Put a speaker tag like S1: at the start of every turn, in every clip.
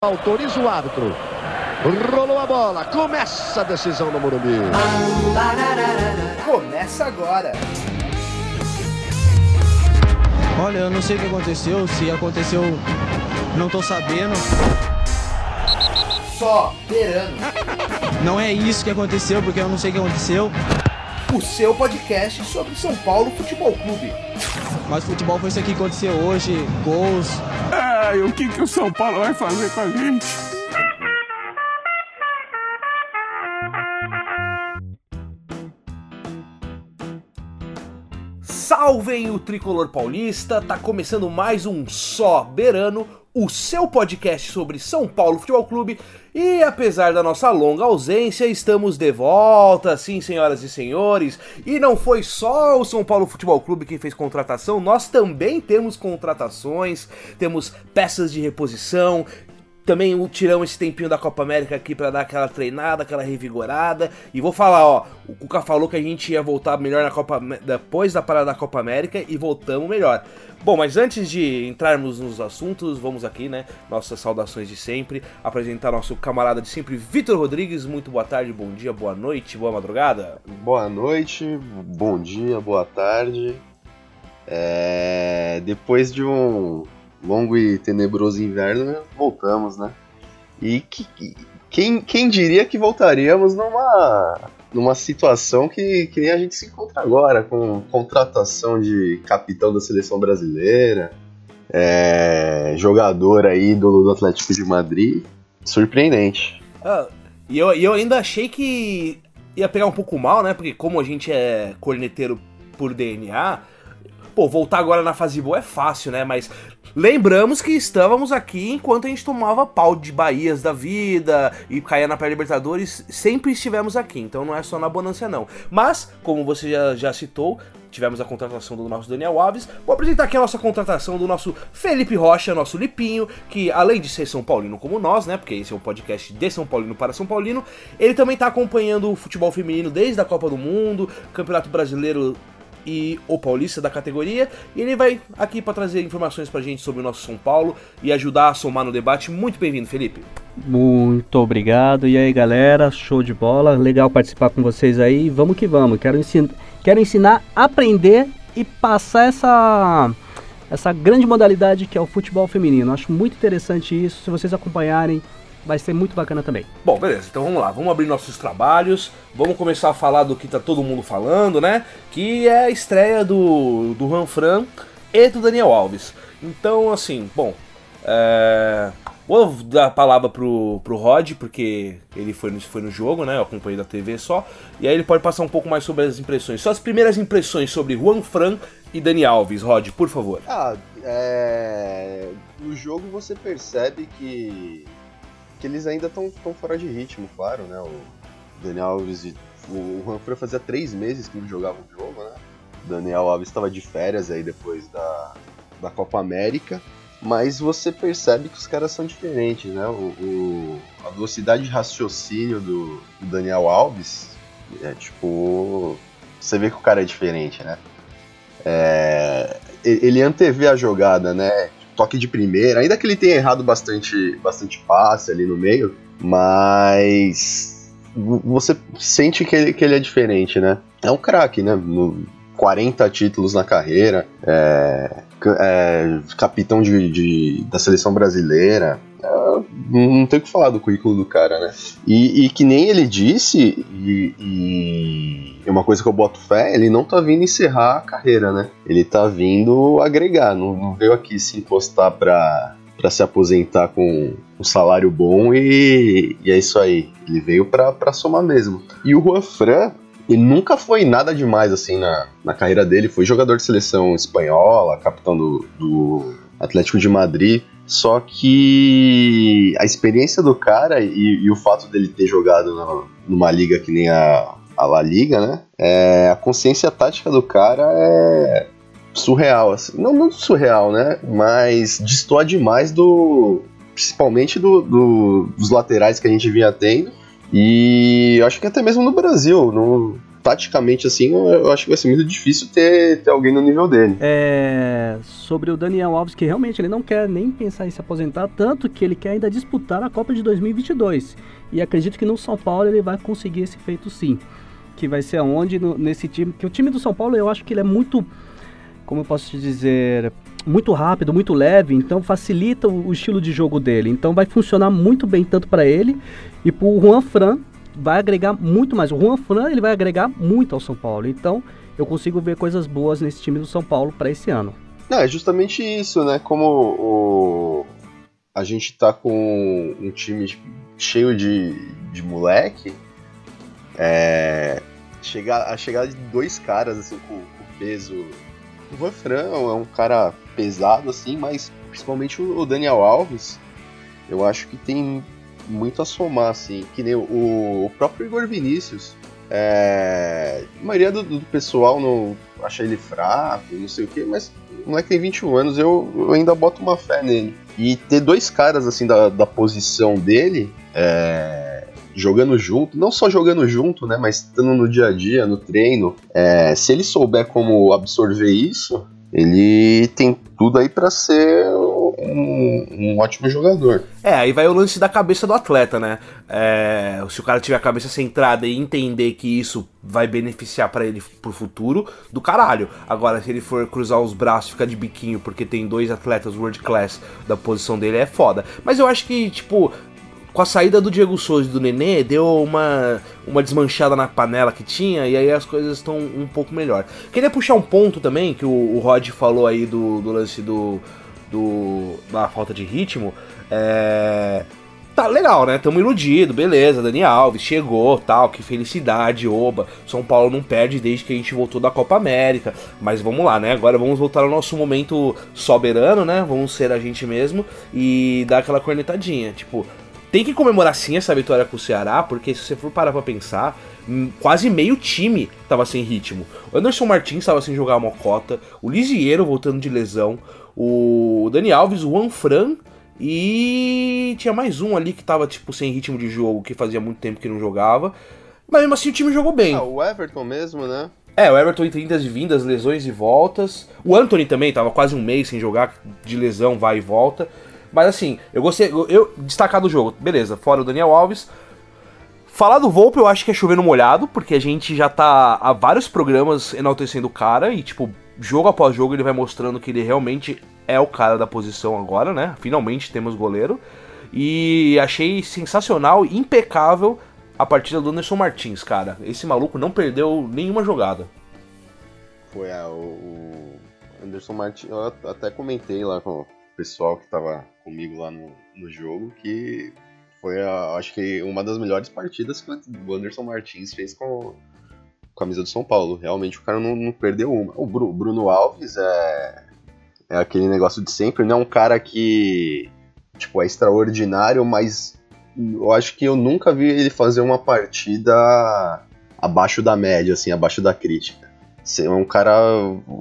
S1: Autoriza o árbitro. Rolou a bola. Começa a decisão no Morumbi.
S2: Começa agora.
S3: Olha, eu não sei o que aconteceu. Se aconteceu, não tô sabendo.
S2: Só Verano.
S3: Não é isso que aconteceu, porque eu não sei o que aconteceu.
S2: O seu podcast sobre São Paulo Futebol Clube.
S3: Mas futebol foi isso aqui que aconteceu hoje. Gols.
S4: Ai, o que, que o São Paulo vai fazer com a gente?
S2: Salvem o tricolor paulista, tá começando mais um Só Berano, o seu podcast sobre São Paulo Futebol Clube. E apesar da nossa longa ausência, estamos de volta, sim, senhoras e senhores. E não foi só o São Paulo Futebol Clube que fez contratação, nós também temos contratações, temos peças de reposição, também tiramos esse tempinho da Copa América aqui para dar aquela treinada, aquela revigorada. E vou falar, ó, o Cuca falou que a gente ia voltar melhor na Copa depois da parada da Copa América e voltamos melhor. Bom, mas antes de entrarmos nos assuntos, vamos aqui, né? Nossas saudações de sempre, apresentar nosso camarada de sempre, Vitor Rodrigues. Muito boa tarde, bom dia, boa noite, boa madrugada.
S5: Boa noite, bom dia, boa tarde. É... Depois de um longo e tenebroso inverno, voltamos, né? E que, quem, quem diria que voltaríamos numa, numa situação que, que nem a gente se encontra agora, com contratação de capitão da seleção brasileira, é, jogador aí do, do Atlético de Madrid. Surpreendente.
S2: Ah, e eu, eu ainda achei que ia pegar um pouco mal, né? Porque como a gente é corneteiro por DNA, pô, voltar agora na fase boa é fácil, né? Mas lembramos que estávamos aqui enquanto a gente tomava pau de Bahias da vida e caía na pré-libertadores, sempre estivemos aqui, então não é só na bonança não. Mas, como você já, já citou, tivemos a contratação do nosso Daniel Alves. Vou apresentar aqui a nossa contratação do nosso Felipe Rocha, nosso Lipinho, que além de ser São Paulino como nós, né? Porque esse é um podcast de São Paulino para São Paulino, ele também está acompanhando o futebol feminino desde a Copa do Mundo, Campeonato Brasileiro e o Paulista da categoria. E ele vai aqui para trazer informações pra gente sobre o nosso São Paulo e ajudar a somar no debate. Muito bem-vindo, Felipe.
S6: Muito obrigado. E aí, galera, show de bola. Legal participar com vocês aí. Vamos que vamos. Quero, ensin quero ensinar, aprender e passar essa essa grande modalidade que é o futebol feminino. Acho muito interessante isso. Se vocês acompanharem, vai ser muito bacana também.
S2: Bom, beleza, então vamos lá, vamos abrir nossos trabalhos, vamos começar a falar do que tá todo mundo falando, né? Que é a estreia do, do Ranfran e do Daniel Alves. Então, assim, bom, é... Vou dar a palavra pro, pro Rod, porque ele foi no, foi no jogo, né? Eu acompanhei da TV só. E aí ele pode passar um pouco mais sobre as impressões. Só as primeiras impressões sobre Juan Fran e Dani Alves. Rod, por favor.
S5: Ah, é... No jogo você percebe que que eles ainda estão fora de ritmo, claro, né? O Daniel Alves e o Juanfran fazia três meses que não jogavam o jogo, né? O Daniel Alves estava de férias aí depois da, da Copa América, mas você percebe que os caras são diferentes, né? O, o a velocidade de raciocínio do, do Daniel Alves é tipo. Você vê que o cara é diferente, né? É, ele antevê a jogada, né? Toque de primeira, ainda que ele tenha errado bastante, bastante passe ali no meio, mas você sente que ele, que ele é diferente, né? É um craque, né? No, 40 títulos na carreira, é, é, capitão de, de, da seleção brasileira. É, não tem o que falar do currículo do cara, né? E, e que nem ele disse, e, e, uma coisa que eu boto fé, ele não tá vindo encerrar a carreira, né? Ele tá vindo agregar, não, veio aqui se encostar pra, para se aposentar com um salário bom e, e, é isso aí. Ele veio para somar mesmo. E o Juan Fran, ele nunca foi nada demais assim na, na carreira dele. Foi jogador de seleção espanhola, capitão do, do Atlético de Madrid. Só que a experiência do cara e, e o fato dele ter jogado numa liga que nem a, a La Liga, né? É, a consciência tática do cara é surreal. Assim. Não, não surreal, né? Mas destoa demais do. Principalmente do, do, dos laterais que a gente vinha tendo e acho que até mesmo no Brasil, no, taticamente, assim, eu, acho que vai ser muito difícil ter, ter alguém no nível dele.
S6: É, sobre o Daniel Alves, que realmente ele não quer nem pensar em se aposentar, tanto que ele quer ainda disputar a Copa de 2022. E acredito que no São Paulo ele vai conseguir esse feito sim. Que vai ser aonde no, nesse time. Que o time do São Paulo eu acho que ele é muito. Como eu posso te dizer? Muito rápido, muito leve, então facilita o estilo de jogo dele. Então vai funcionar muito bem tanto para ele e para o Juan Fran, vai agregar muito mais. O Juan Fran ele vai agregar muito ao São Paulo. Então eu consigo ver coisas boas nesse time do São Paulo para esse ano.
S5: Não, é justamente isso, né? Como o, a gente tá com um time cheio de, de moleque, é, chegar, a chegada de dois caras assim com, com peso. O Juan Fran é um cara pesado assim, mas principalmente o Daniel Alves, eu acho que tem muito a somar, assim. Que nem o, o próprio Igor Vinícius. É, a maioria do, do, pessoal não acha ele fraco, não sei o que, mas o moleque tem 21 anos, eu, eu, ainda boto uma fé nele. E ter dois caras assim da, da posição dele, é, jogando junto, não só jogando junto, né, mas estando no dia a dia, no treino, é, se ele souber como absorver isso, ele tem tudo aí para ser um, um, ótimo jogador.
S2: É, aí vai o lance da cabeça do atleta, né? É, se o cara tiver a cabeça centrada e entender que isso vai beneficiar para ele pro futuro, do caralho. Agora, se ele for cruzar os braços e ficar de biquinho porque tem dois atletas world class da posição dele, é foda. Mas eu acho que, tipo, com a saída do Diego Souza e do Nenê, deu uma, uma desmanchada na panela que tinha, e aí as coisas estão um pouco melhor. Queria puxar um ponto também, que o, o Rod falou aí do, do lance do, do, da falta de ritmo. É, tá legal, né? Tamo iludido, beleza. Dani Alves chegou, tal, que felicidade, oba. São Paulo não perde desde que a gente voltou da Copa América. Mas vamos lá, né? Agora vamos voltar ao nosso momento soberano, né? Vamos ser a gente mesmo e dar aquela cornetadinha. Tipo, tem que comemorar sim essa vitória com o Ceará, porque se você for parar pra pensar, hum, quase meio time tava sem ritmo. O Anderson Martins tava sem jogar a mocota, o Lisieiro voltando de lesão, o Dani Alves, o Juan Fran e tinha mais um ali que tava tipo sem ritmo de jogo, que fazia muito tempo que não jogava. Mas mesmo assim o time jogou bem.
S5: Ah, o Everton mesmo, né?
S2: É, o Everton em 30 de vindas, lesões e voltas. O Anthony também tava quase um mês sem jogar, de lesão, vai e volta. Mas assim, eu gostei. Eu, eu destacar do jogo, beleza, fora o Daniel Alves. Falar do Volpe eu acho que é chover no molhado, porque a gente já tá há vários programas enaltecendo o cara e, tipo, jogo após jogo ele vai mostrando que ele realmente é o cara da posição agora, né? Finalmente temos goleiro. E achei sensacional, impecável a partida do Anderson Martins, cara. Esse maluco não perdeu nenhuma jogada.
S5: Foi é, o Anderson Martins, eu até comentei lá com, pessoal que estava comigo lá no, no jogo que foi, a, acho que, uma das melhores partidas que o Anderson Martins fez com a camisa do São Paulo. Realmente o cara não, não perdeu uma. O Bruno Alves é, é aquele negócio de sempre, não é um cara que tipo, é extraordinário, mas eu acho que eu nunca vi ele fazer uma partida abaixo da média, assim, abaixo da crítica é um cara,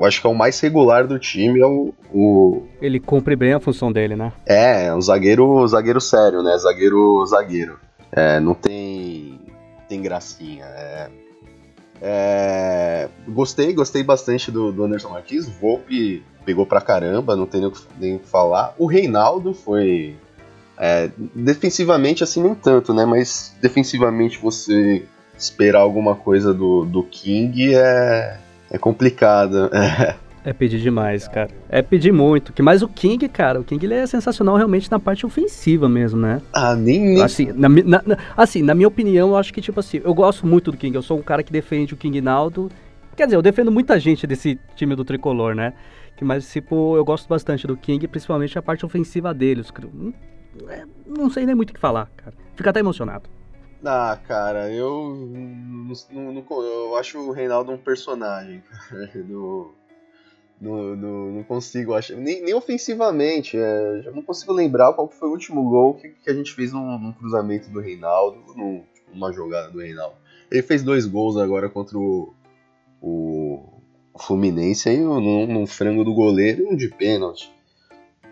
S5: acho que é o mais regular do time, é o, o...
S6: Ele cumpre bem a função dele, né?
S5: É, é um zagueiro, zagueiro sério, né? Zagueiro, zagueiro. É, não tem, tem gracinha. É, é, gostei, gostei bastante do, do Anderson Martins. Volpe pegou pra caramba, não tem nem o que falar. O Reinaldo foi é, defensivamente assim nem tanto, né? Mas defensivamente você esperar alguma coisa do, do King é é complicado.
S6: É. pedir demais, cara. É pedir muito. Que mais o King, cara, o King ele é sensacional realmente na parte ofensiva mesmo, né?
S5: Ah, nem. nem...
S6: Assim, na, na, assim, na minha opinião, eu acho que, tipo assim, eu gosto muito do King. Eu sou um cara que defende o King Naldo. Quer dizer, eu defendo muita gente desse time do tricolor, né? Mas, tipo, eu gosto bastante do King, principalmente a parte ofensiva dele. Os... É, não sei nem muito o que falar, cara. Fica até emocionado.
S5: Ah, cara, eu não, não, eu acho o Reinaldo um personagem, cara. No, no, não consigo achar. Nem, nem ofensivamente. É, já não consigo lembrar qual foi o último gol que, que a gente fez num, num cruzamento do Reinaldo, num, tipo, numa jogada do Reinaldo. Ele fez dois gols agora contra o, o Fluminense aí, num, num frango do goleiro e um de pênalti.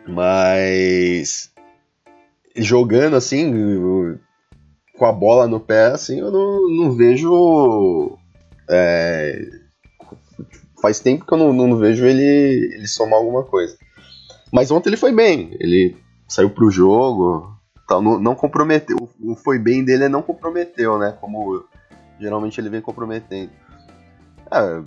S5: Mas jogando assim, com a bola no pé, assim, eu não, não vejo É, faz tempo que eu não, não vejo ele, ele somar alguma coisa. Mas ontem ele foi bem, ele saiu pro jogo, tal, não, não comprometeu. O foi bem dele é não comprometeu, né? Como geralmente ele vem comprometendo. Ah.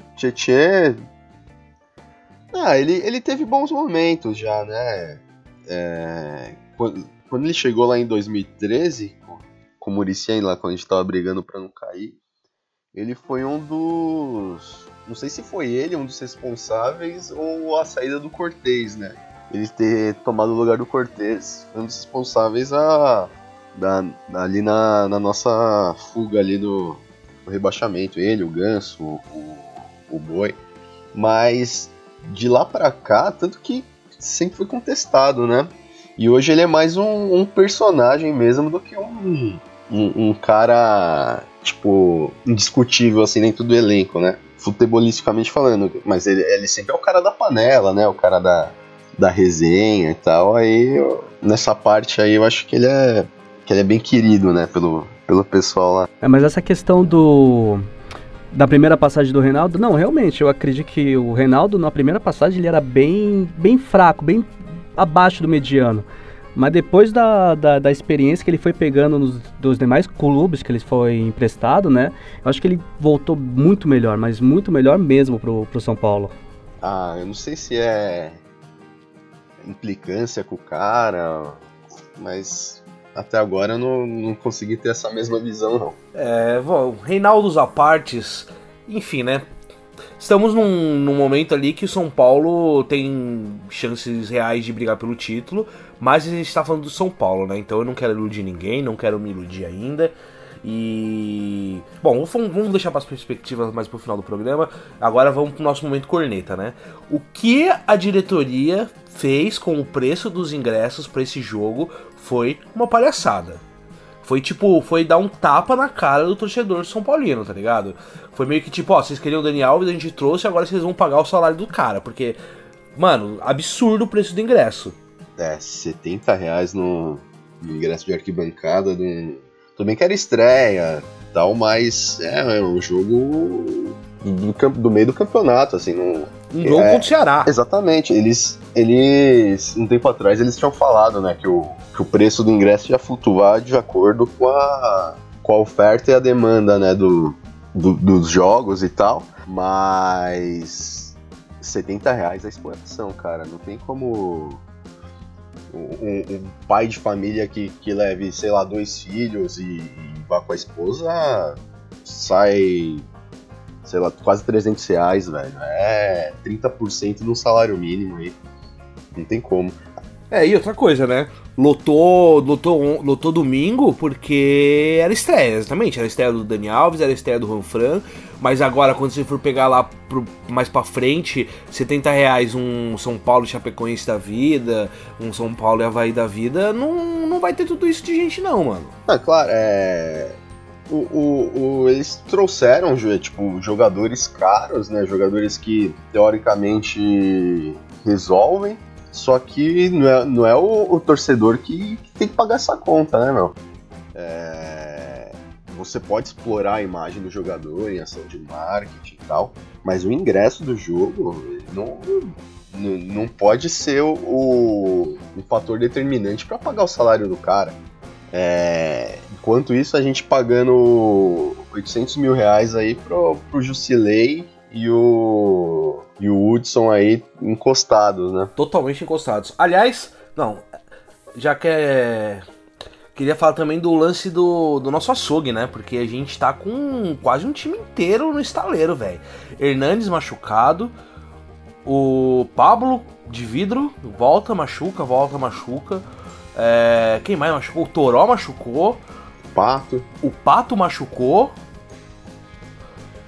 S5: Ah, ele, ele teve bons momentos já, né? É, quando, quando ele chegou lá em 2013, com o Murici lá, quando a gente tava brigando pra não cair, ele foi um dos. Não sei se foi ele um dos responsáveis ou a saída do Cortez, né? Ele ter tomado o lugar do Cortez um dos responsáveis a. Da, ali na, na nossa fuga ali do, do rebaixamento. Ele, o Ganso, o, o Boi. Mas de lá pra cá, tanto que sempre foi contestado, né? E hoje ele é mais um, um personagem mesmo do que um, um, um, cara, tipo, indiscutível assim dentro do elenco, né? Futebolisticamente falando. Mas ele, ele sempre é o cara da panela, né? O cara da, da resenha e tal. Aí, eu, nessa parte aí, eu acho que ele é, que ele é bem querido, né? Pelo, pelo pessoal lá.
S6: É, mas essa questão do da primeira passagem do Reinaldo, não, realmente, eu acredito que o Reinaldo na primeira passagem ele era bem, bem fraco, bem abaixo do mediano. Mas depois da, da, da, experiência que ele foi pegando nos dos demais clubes que ele foi emprestado, né? Eu acho que ele voltou muito melhor, mas muito melhor mesmo pro, pro São Paulo.
S5: Ah, eu não sei se é implicância com o cara, mas até agora eu não, não consegui ter essa mesma visão, não.
S2: É, bom, Reinaldos à partes, enfim, né? Estamos num, num, momento ali que o São Paulo tem chances reais de brigar pelo título, mas a gente está falando do São Paulo, né? Então eu não quero iludir ninguém, não quero me iludir ainda. E. Bom, vamos deixar para as perspectivas mais pro final do programa. Agora vamos pro nosso momento corneta, né? O que a diretoria fez com o preço dos ingressos para esse jogo foi uma palhaçada. Foi tipo, foi dar um tapa na cara do torcedor São Paulino, tá ligado? Foi meio que tipo, ó, vocês queriam o Dani Alves, a gente trouxe, agora vocês vão pagar o salário do cara. Porque, mano, absurdo o preço do ingresso.
S5: É, 70 reais no, no ingresso de arquibancada. Do... Tudo bem que era estreia tal, mas é, é um jogo do, do meio do campeonato, assim, no,
S2: um jogo é, contra o Ceará.
S5: Exatamente. Eles, eles, um tempo atrás, eles tinham falado, né, que o, que o preço do ingresso ia flutuar de acordo com a, com a oferta e a demanda, né, do, do dos jogos e tal. Mas 70 reais a exploração, cara. Não tem como um, um, pai de família que, que leve, sei lá, dois filhos e, e vá com a esposa sai sei lá, quase 300 reais, velho. É 30% do salário mínimo aí. Não tem como.
S2: É, e outra coisa, né? Lotou, lotou, lotou domingo porque era estreia, exatamente. Era estreia do Dani Alves, era estreia do Juan Fran. Mas agora, quando você for pegar lá pro, mais pra frente, 70 reais um São Paulo Chapecoense da vida, um São Paulo e Havaí da vida, não, não vai ter tudo isso de gente, não, mano.
S5: Ah, claro, é o, o, o, eles trouxeram tipo, jogadores caros, né? Jogadores que teoricamente resolvem, só que não é, não é o, o torcedor que, que, tem que pagar essa conta, né, meu? É, você pode explorar a imagem do jogador em ação de marketing e tal, mas o ingresso do jogo não, não, não pode ser o, o, um fator determinante para pagar o salário do cara. É, enquanto isso, a gente pagando 800 mil reais aí pro, pro Jusilei e o, e o Hudson aí encostados, né?
S2: Totalmente encostados. Aliás, não, já que é... Queria falar também do lance do, do nosso açougue, né? Porque a gente tá com quase um time inteiro no estaleiro, velho. Hernandes machucado, o Pablo de vidro volta, machuca, volta, machuca. É, quem mais machucou? O Toró machucou.
S5: Pato.
S2: O Pato machucou.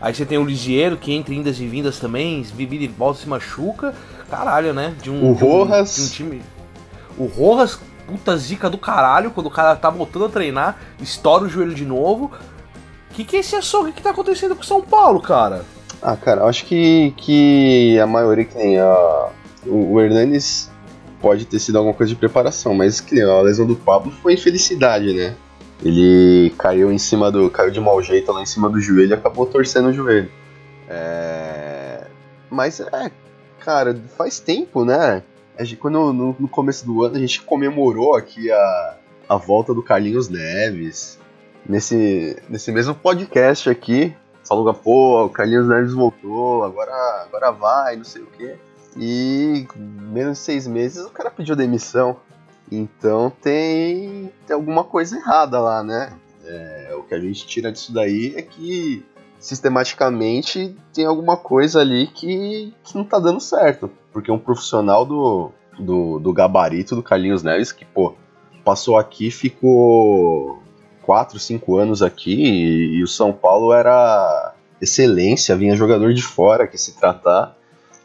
S2: Aí você tem o Lisieiro que entre indas e vindas também, vive e volta se machuca. Caralho, né?
S5: De um, o
S2: de
S5: um, Rojas.
S2: De um time. O Rojas, puta zica do caralho, quando o cara tá voltando a treinar, estoura o joelho de novo. O que, que é esse açougue que tá acontecendo com o São Paulo, cara?
S5: Ah, cara, eu acho que, que a maioria que tem a. O, o Hernandes pode ter sido alguma coisa de preparação, mas que a lesão do Pablo foi infelicidade, né? Ele caiu em cima do. caiu de mau jeito lá em cima do joelho e acabou torcendo o joelho. É... Mas é, cara, faz tempo, né? Gente, quando no, no começo do ano a gente comemorou aqui a, a volta do Carlinhos Neves. Nesse, nesse mesmo podcast aqui, falou, pô, o Carlinhos Neves voltou, agora, agora vai, não sei o quê. E menos de seis meses o cara pediu demissão. Então tem, tem alguma coisa errada lá, né? É, o que a gente tira disso daí é que sistematicamente tem alguma coisa ali que, que não tá dando certo. Porque um profissional do, do, do gabarito do Carlinhos Neves, que, pô, passou aqui, ficou 4, 5 anos aqui e, e, o São Paulo era excelência, vinha jogador de fora que se tratar.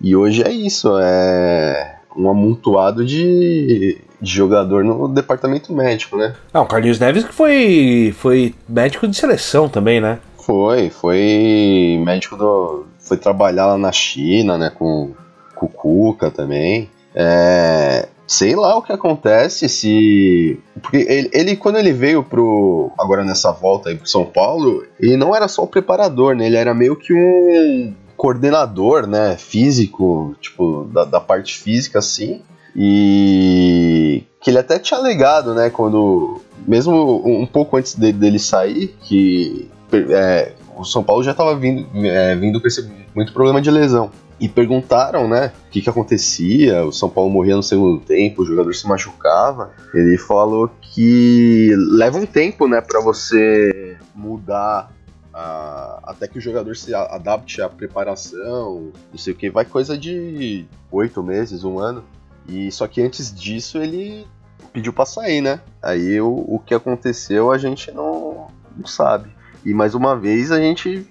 S5: E hoje é isso, é um amontoado de, de jogador no departamento médico, né?
S2: Não, o Carlinhos Neves que foi, foi médico de seleção também, né?
S5: Foi, foi médico do. Foi trabalhar lá na China, né, com, com o Cuca também. É, sei lá o que acontece se. Porque ele, ele, quando ele veio pro. Agora nessa volta aí pro São Paulo, ele não era só o preparador, né? Ele era meio que um coordenador, né? Físico, tipo, da, da parte física, assim. E que ele até tinha legado, né? Quando. Mesmo um pouco antes dele, dele sair, que é, o São Paulo já estava vindo, é, vindo com esse muito problema de lesão. E perguntaram, né, o que, que acontecia, o São Paulo morria no segundo tempo, o jogador se machucava. Ele falou que leva um tempo, né, para você mudar a, até que o jogador se adapte à preparação, não sei o que, vai coisa de oito meses, um ano. E só que antes disso ele pediu para sair, né? Aí o, o que aconteceu a gente não, não sabe. E mais uma vez a gente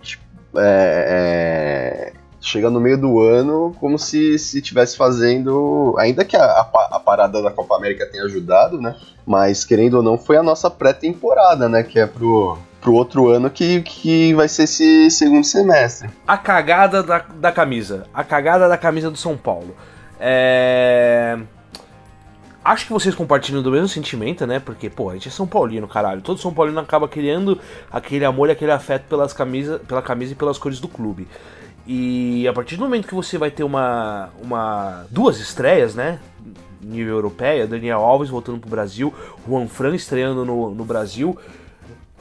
S5: é, é, chega no meio do ano como se estivesse fazendo. Ainda que a, a, a, parada da Copa América tenha ajudado, né? Mas querendo ou não, foi a nossa pré-temporada, né? Que é pro, pro outro ano que, que vai ser esse segundo semestre.
S2: A cagada da, da camisa. A cagada da camisa do São Paulo. É. Acho que vocês compartilham do mesmo sentimento, né? Porque, pô, a gente é São Paulino, caralho. Todo São Paulino acaba criando aquele amor e aquele afeto pelas camisa, pela camisa e pelas cores do clube. E a partir do momento que você vai ter uma. uma duas estreias, né? Nível europeia, Daniel Alves voltando pro Brasil, Juan Fran estreando no, no Brasil.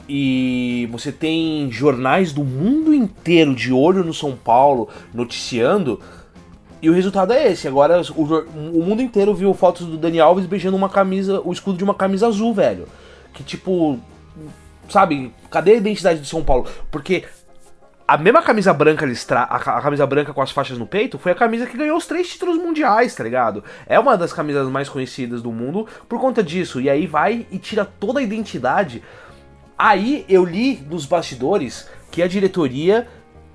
S2: E você tem jornais do mundo inteiro de olho no São Paulo noticiando e o resultado é esse. Agora o, o, mundo inteiro viu fotos do Dani Alves beijando uma camisa, o escudo de uma camisa azul, velho. Que tipo, sabe, cadê a identidade de São Paulo? Porque a mesma camisa branca a, camisa branca com as faixas no peito, foi a camisa que ganhou os três títulos mundiais, tá ligado? É uma das camisas mais conhecidas do mundo por conta disso. E aí vai e tira toda a identidade. Aí eu li nos bastidores que a diretoria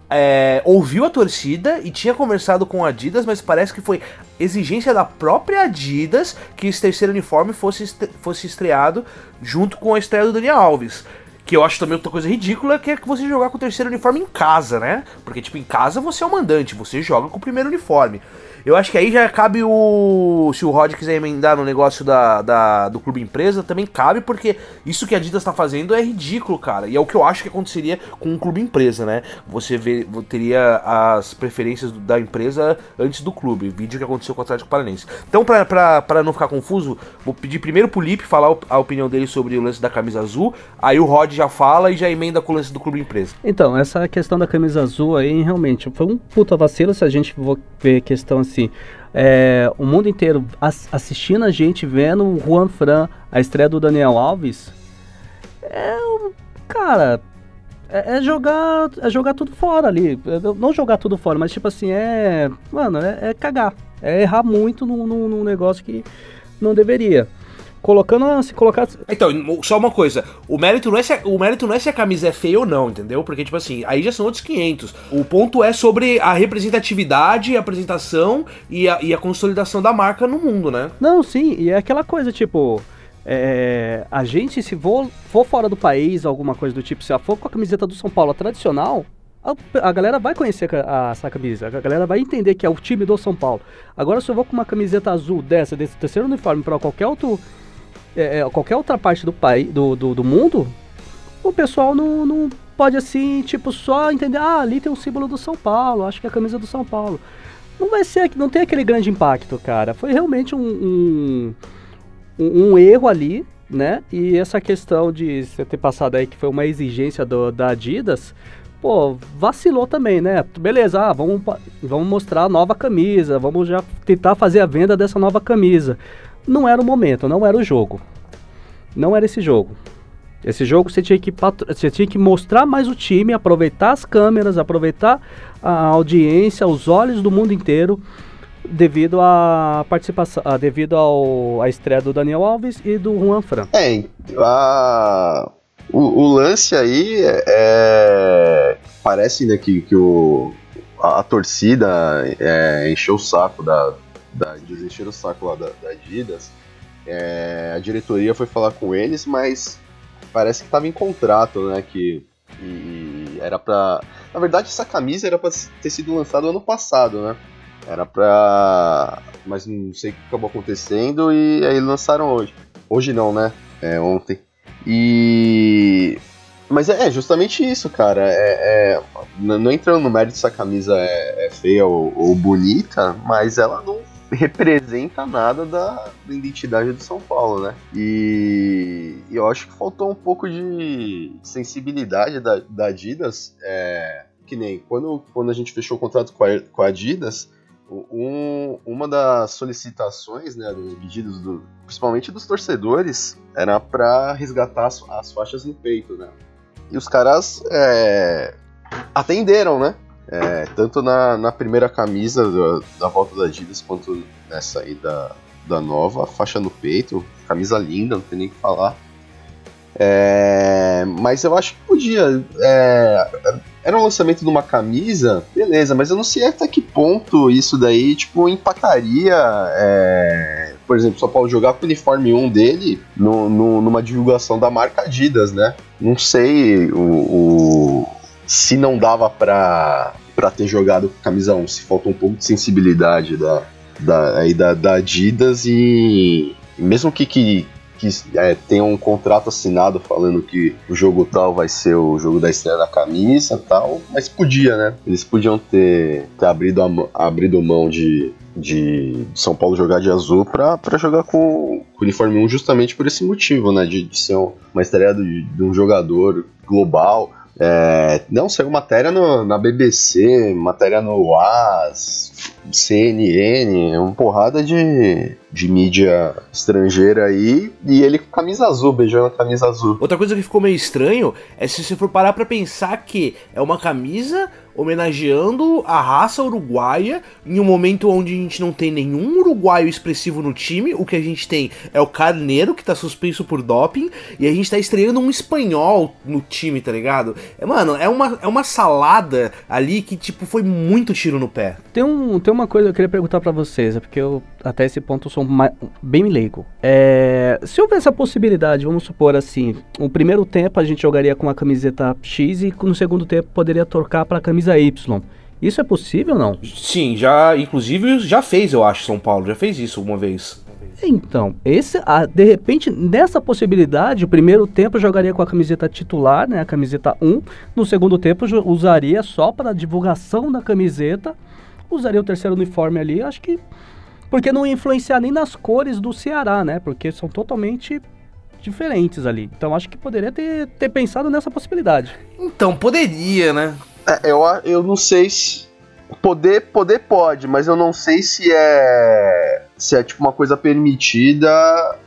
S2: é, ouviu a torcida e tinha conversado com a Adidas, mas parece que foi exigência da própria Adidas que esse terceiro uniforme fosse, fosse estreado junto com a estreia do Daniel Alves. Que eu acho também outra coisa ridícula, que é que você jogar com o terceiro uniforme em casa, né? Porque, tipo, em casa você é o mandante, você joga com o primeiro uniforme. Eu acho que aí já cabe o. Se o Rod quiser emendar no negócio da, da, do clube empresa, também cabe, porque isso que a Adidas tá fazendo é ridículo, cara. E é o que eu acho que aconteceria com um clube empresa, né? Você vê, teria as preferências da empresa antes do clube. Vídeo que aconteceu com o Atlético Paranense. Então, pra não ficar confuso, vou pedir primeiro pro Lipe falar a opinião dele sobre o lance da camisa azul. Aí o Rod já fala e já emenda com o lance do clube empresa.
S6: Então, essa questão da camisa azul aí, realmente, foi um puta vacilo se a gente for ver questão assim, é, o mundo inteiro assistindo a gente, vendo o Juan Fran, a estreia do Daniel Alves, é, cara, é, é, jogar, é jogar tudo fora ali. É, não jogar tudo fora, mas tipo assim, é, mano, é, é cagar. É errar muito num, num negócio que não deveria colocando se colocar
S2: então só uma coisa o mérito não é se a, o mérito não é se a camisa é feia ou não entendeu? Porque tipo assim aí já são outros 500 o ponto é sobre a representatividade a apresentação e a, e a consolidação da marca no mundo né?
S6: Não sim e é aquela coisa tipo é, a gente se for, for fora do país alguma coisa do tipo se for com a camiseta do São Paulo tradicional a, a, galera vai conhecer a, a, essa camisa, a galera vai entender que é o time do São Paulo. Agora, se eu vou com uma camiseta azul dessa, desse terceiro uniforme, para qualquer outro é, é, qualquer outra parte do, país, do, do, do, mundo, o pessoal não, não, pode assim, tipo, só entender, ah, ali tem um símbolo do São Paulo, acho que é a camisa do São Paulo. Não vai ser, não tem aquele grande impacto, cara. Foi realmente um, um, um, erro ali, né? E essa questão de você ter passado aí que foi uma exigência do, da Adidas, pô, vacilou também, né? Beleza, ah, vamos, vamos mostrar a nova camisa, vamos já tentar fazer a venda dessa nova camisa. Não era o momento, não era o jogo. Não era esse jogo. Esse jogo você tinha que, você tinha que mostrar mais o time, aproveitar as câmeras, aproveitar a audiência, os olhos do mundo inteiro, devido à participação, a, devido ao, à estreia do Daniel Alves e do Juan Fran.
S5: É, a, o, o lance aí é, é parece né, que, que o, a, a torcida é, encheu o saco da, da encheu o saco lá da, da Adidas. É, a diretoria foi falar com eles, mas parece que estava em contrato, né? Que e era pra. Na verdade, essa camisa era pra ter sido lançada ano passado, né? Era pra. Mas não sei o que acabou acontecendo e aí lançaram hoje. Hoje não, né? É ontem. E. Mas é, é justamente isso, cara. É, é... Não entrando no mérito se a camisa é, é feia ou, ou bonita, mas ela não representa nada da, da, identidade do São Paulo, né? E, e, eu acho que faltou um pouco de sensibilidade da, da Adidas, é, que nem quando, quando a gente fechou o contrato com a, com a Adidas, um, uma das solicitações, né, dos pedidos, do, principalmente dos torcedores, era para resgatar as, as, faixas no peito, né? E os caras é, atenderam, né? É, tanto na, na primeira camisa da, volta da Adidas quanto nessa aí da, da nova, faixa no peito, camisa linda, não tem nem o que falar. É, mas eu acho que podia. É, era um lançamento de uma camisa, beleza, mas eu não sei até que ponto isso daí, tipo, impactaria. É, por exemplo, São Paulo jogar com o uniforme 1 dele no, no, numa divulgação da marca Adidas, né? Não sei o, o se não dava pra, pra ter jogado com camisa 1, se faltou um pouco de sensibilidade da, da, aí da, da Adidas e mesmo que, que, que é, tenha um contrato assinado falando que o jogo tal vai ser o jogo da estreia da camisa tal, mas podia, né? Eles podiam ter, ter abrido, a, abrido mão de, de São Paulo jogar de azul para jogar com, com o uniforme 1 justamente por esse motivo, né? De, de ser uma estreia de, de um jogador global é, não, saiu matéria no, na BBC, matéria no AS, CNN, uma porrada de, de mídia estrangeira aí, e ele com camisa azul, beijando a camisa azul.
S2: Outra coisa que ficou meio estranho é se você for parar pra pensar que é uma camisa homenageando a raça uruguaia em um momento onde a gente não tem nenhum uruguaio expressivo no time. O que a gente tem é o Carneiro, que tá suspenso por doping, e a gente tá estreando um espanhol no time, tá ligado? É, mano, é uma, é uma salada ali que, tipo, foi muito tiro no pé.
S6: Tem, um, tem uma coisa que eu queria perguntar para vocês, é porque eu, até esse ponto, eu sou bem leigo. É, se houver essa possibilidade, vamos supor assim, o primeiro tempo a gente jogaria com a camiseta X e no segundo tempo poderia trocar para a camisa camisa Y. Isso é possível ou não?
S2: Sim, já, inclusive já fez, eu acho, São Paulo, já fez isso uma vez.
S6: Então, esse, ah, de repente, nessa possibilidade, o primeiro tempo jogaria com a camiseta titular, né, a camiseta 1. No segundo tempo usaria só para divulgação da camiseta. Usaria o terceiro uniforme ali, acho que porque não influenciar nem nas cores do Ceará, né? Porque são totalmente diferentes ali. Então acho que poderia ter, ter pensado nessa possibilidade.
S2: Então, poderia, né?
S5: É, eu, eu não sei se. Poder, poder pode, mas eu não sei se é. Se é tipo uma coisa permitida.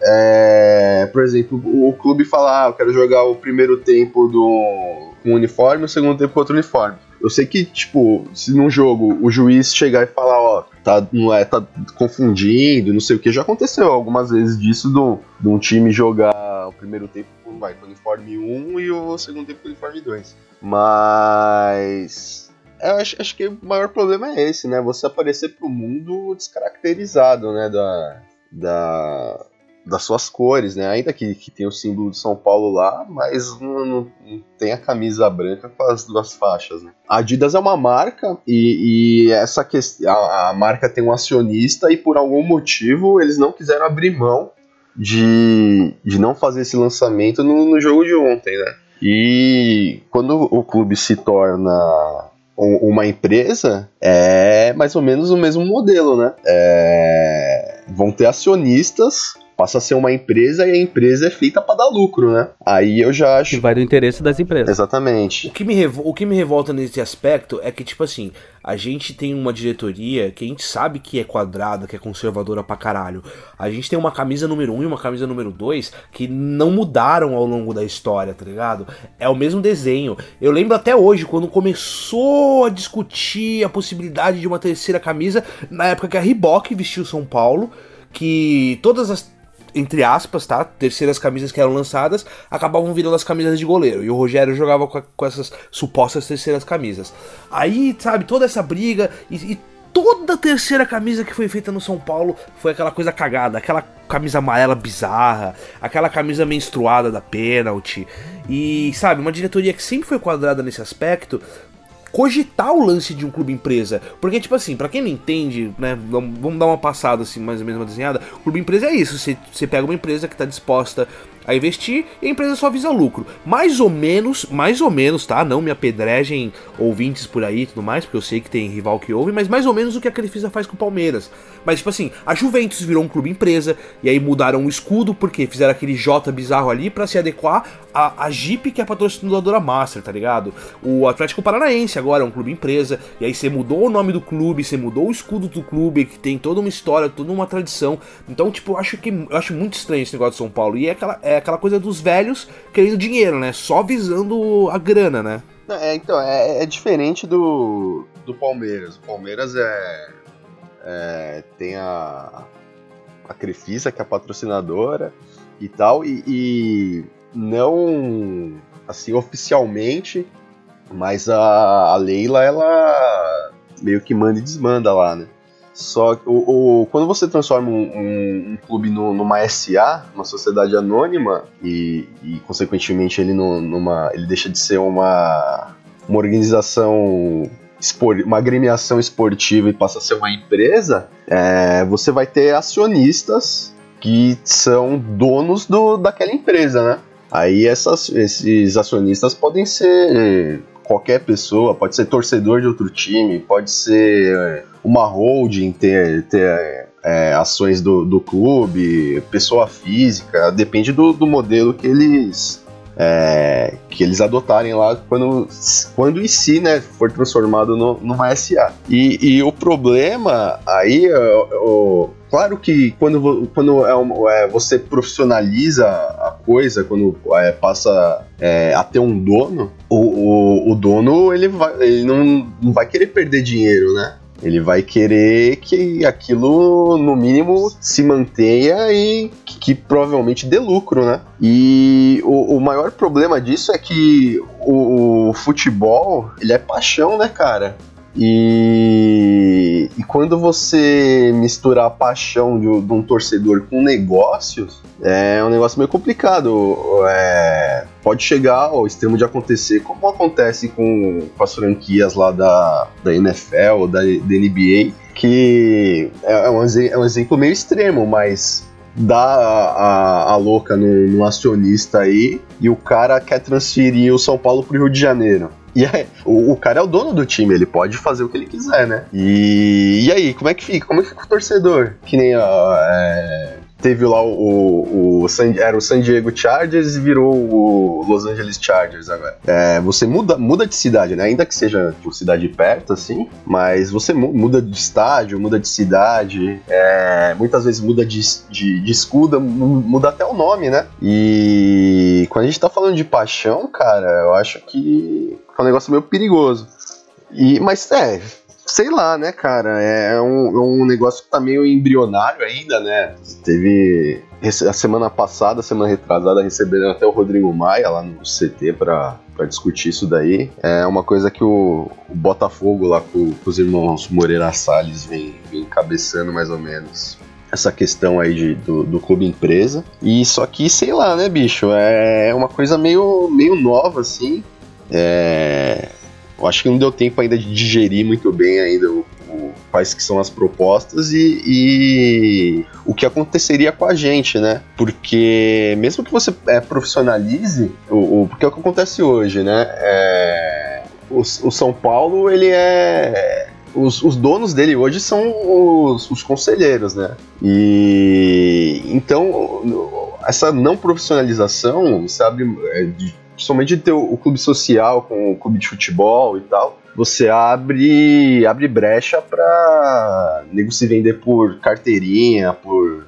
S5: É, por exemplo, o clube falar, ah, eu quero jogar o primeiro tempo do com um uniforme e o segundo tempo com outro uniforme. Eu sei que, tipo, se num jogo o juiz chegar e falar, ó, tá, não é, tá confundindo, não sei o que, já aconteceu algumas vezes disso do, de um time jogar o primeiro tempo com o uniforme 1 e o segundo tempo com o uniforme 2. Mas. Eu acho, acho que o maior problema é esse, né? Você aparecer pro mundo descaracterizado, né? Da, da, das suas cores, né? Ainda que, que tem o símbolo de São Paulo lá, mas não, não, não, tem a camisa branca com as duas faixas, né? A Adidas é uma marca e, e essa questão, a, a, marca tem um acionista e por algum motivo eles não quiseram abrir mão de, de não fazer esse lançamento no, no jogo de ontem, né? E quando o clube se torna um- uma empresa, é mais ou menos o mesmo modelo, né? É, vão ter acionistas, passa a ser uma empresa e a empresa é feita para dar lucro, né? Aí eu já
S6: Que
S5: acho.
S6: vai do interesse das empresas.
S5: Exatamente.
S2: O que, me revo- o que me revolta nesse aspecto é que, tipo assim, a gente tem uma diretoria que a gente sabe que é quadrada, que é conservadora pra caralho. A gente tem uma camisa número 1 e uma camisa número 2 que não mudaram ao longo da história, tá ligado? É o mesmo desenho. Eu lembro até hoje, quando começou a discutir a possibilidade de uma terceira camisa, na época que a Reebok vestiu São Paulo, que todas as entre aspas, tá? Terceiras camisas que eram lançadas acabavam virando as camisas de goleiro. E o Rogério jogava com, a- com essas supostas terceiras camisas. Aí, sabe, toda essa briga e, e toda a terceira camisa que foi feita no São Paulo foi aquela coisa cagada, aquela camisa amarela bizarra, aquela camisa menstruada da pênalti. E, sabe, uma diretoria que sempre foi quadrada nesse aspecto cogitar o lance de um clube empresa. Porque, tipo assim, pra quem não entende, né, vamos, vamos dar uma passada assim, mais ou menos uma desenhada. Clube empresa é isso, você, você pega uma empresa que tá disposta a investir e a empresa só visa lucro. Mais ou menos, mais ou menos, tá? Não me apedrejem ouvintes por aí e tudo mais, porque eu sei que tem rival que ouve, mas mais ou menos o que a Crefisa faz com o Palmeiras. Mas, tipo assim, a Juventus virou um clube empresa, e aí mudaram o escudo, porque fizeram aquele J bizarro ali pra se adequar à, à Jeep, que é a patrocinadora Master, tá ligado? O Atlético Paranaense agora é um clube empresa, e aí você mudou o nome do clube, você mudou o escudo do clube, que tem toda uma história, toda uma tradição. Então, tipo, eu acho que eu acho muito estranho esse negócio de São Paulo. E é aquela, é aquela coisa dos velhos querendo dinheiro, né? Só visando a grana, né?
S5: É, então, é, é diferente do, do Palmeiras. O Palmeiras é, é, tem a, a Crefisa, que é a patrocinadora e tal, e, e não assim oficialmente, mas a, a Leila ela meio que manda e desmanda lá, né? Só que o, o- quando você transforma um, um- um clube no- numa SA, uma sociedade anônima, e, e, consequentemente ele, no- numa, ele deixa de ser uma, uma organização, uma agremiação esportiva e passa a ser uma empresa, é, você vai ter acionistas que são donos do, daquela empresa, né? Aí essas, esses acionistas podem ser qualquer pessoa, pode ser torcedor de outro time, pode ser é, uma holding, ter, ter é, ações do, do clube, pessoa física, depende do, do modelo que eles é, que eles adotarem lá quando, quando em si né, for transformado no, numa SA. E, e o problema aí, é, o- claro que quando, quando é um- é, você profissionaliza a coisa, quando é, passa é, a ter um dono, o, o, o dono ele, vai, ele não, não vai querer perder dinheiro, né? Ele vai querer que aquilo, no mínimo, se mantenha e que, que provavelmente dê lucro, né? E o, o maior problema disso é que o, o futebol, ele é paixão, né, cara? E, e quando você mistura a paixão de, um- de um torcedor com negócios, é um negócio meio complicado. É, pode chegar ao extremo de acontecer, como acontece com, com as franquias lá da, da NFL da, da NBA, que é um, exe- é um exemplo meio extremo, mas dá a, a, a louca no, no acionista aí e o cara quer transferir o São Paulo pro Rio de Janeiro. E aí, o, o cara é o dono do time, ele pode fazer o que ele quiser, né? E, e aí, como é que fica? Como é que fica o torcedor? Que nem ó, é, teve lá o, o, San- era o San Diego Chargers e virou o Los Angeles Chargers agora. É, você muda, muda de cidade, né? Ainda que seja tipo, cidade perto, assim, mas você mu- muda de estádio, muda de cidade, é, muitas vezes muda de, de, de escudo, mu- muda até o nome, né? E quando a gente tá falando de paixão, cara, eu acho que é um negócio meio perigoso. E, mas é, sei lá, né, cara? É um, é um negócio que tá meio embrionário ainda, né? Teve. A semana passada, semana retrasada, receberam até o Rodrigo Maia lá no CT pra, discutir isso daí. É uma coisa que o, o Botafogo lá com, com os irmãos Moreira Salles vem, vem encabeçando mais ou menos. Essa questão aí de, do, do clube empresa. E só que, sei lá, né, bicho? É uma coisa meio, meio nova, assim. É, eu acho que não deu tempo ainda de digerir muito bem ainda o, o- quais que são as propostas e, e o que aconteceria com a gente, né? Porque mesmo que você é, profissionalize, o, o, porque é o que acontece hoje, né? É, o, o São Paulo, ele é os, os, donos dele hoje são os, os, conselheiros, né? E então essa não profissionalização, sabe, é de, principalmente de ter o, clube social com o clube de futebol e tal, você abre abre brecha para nego se vender por carteirinha, por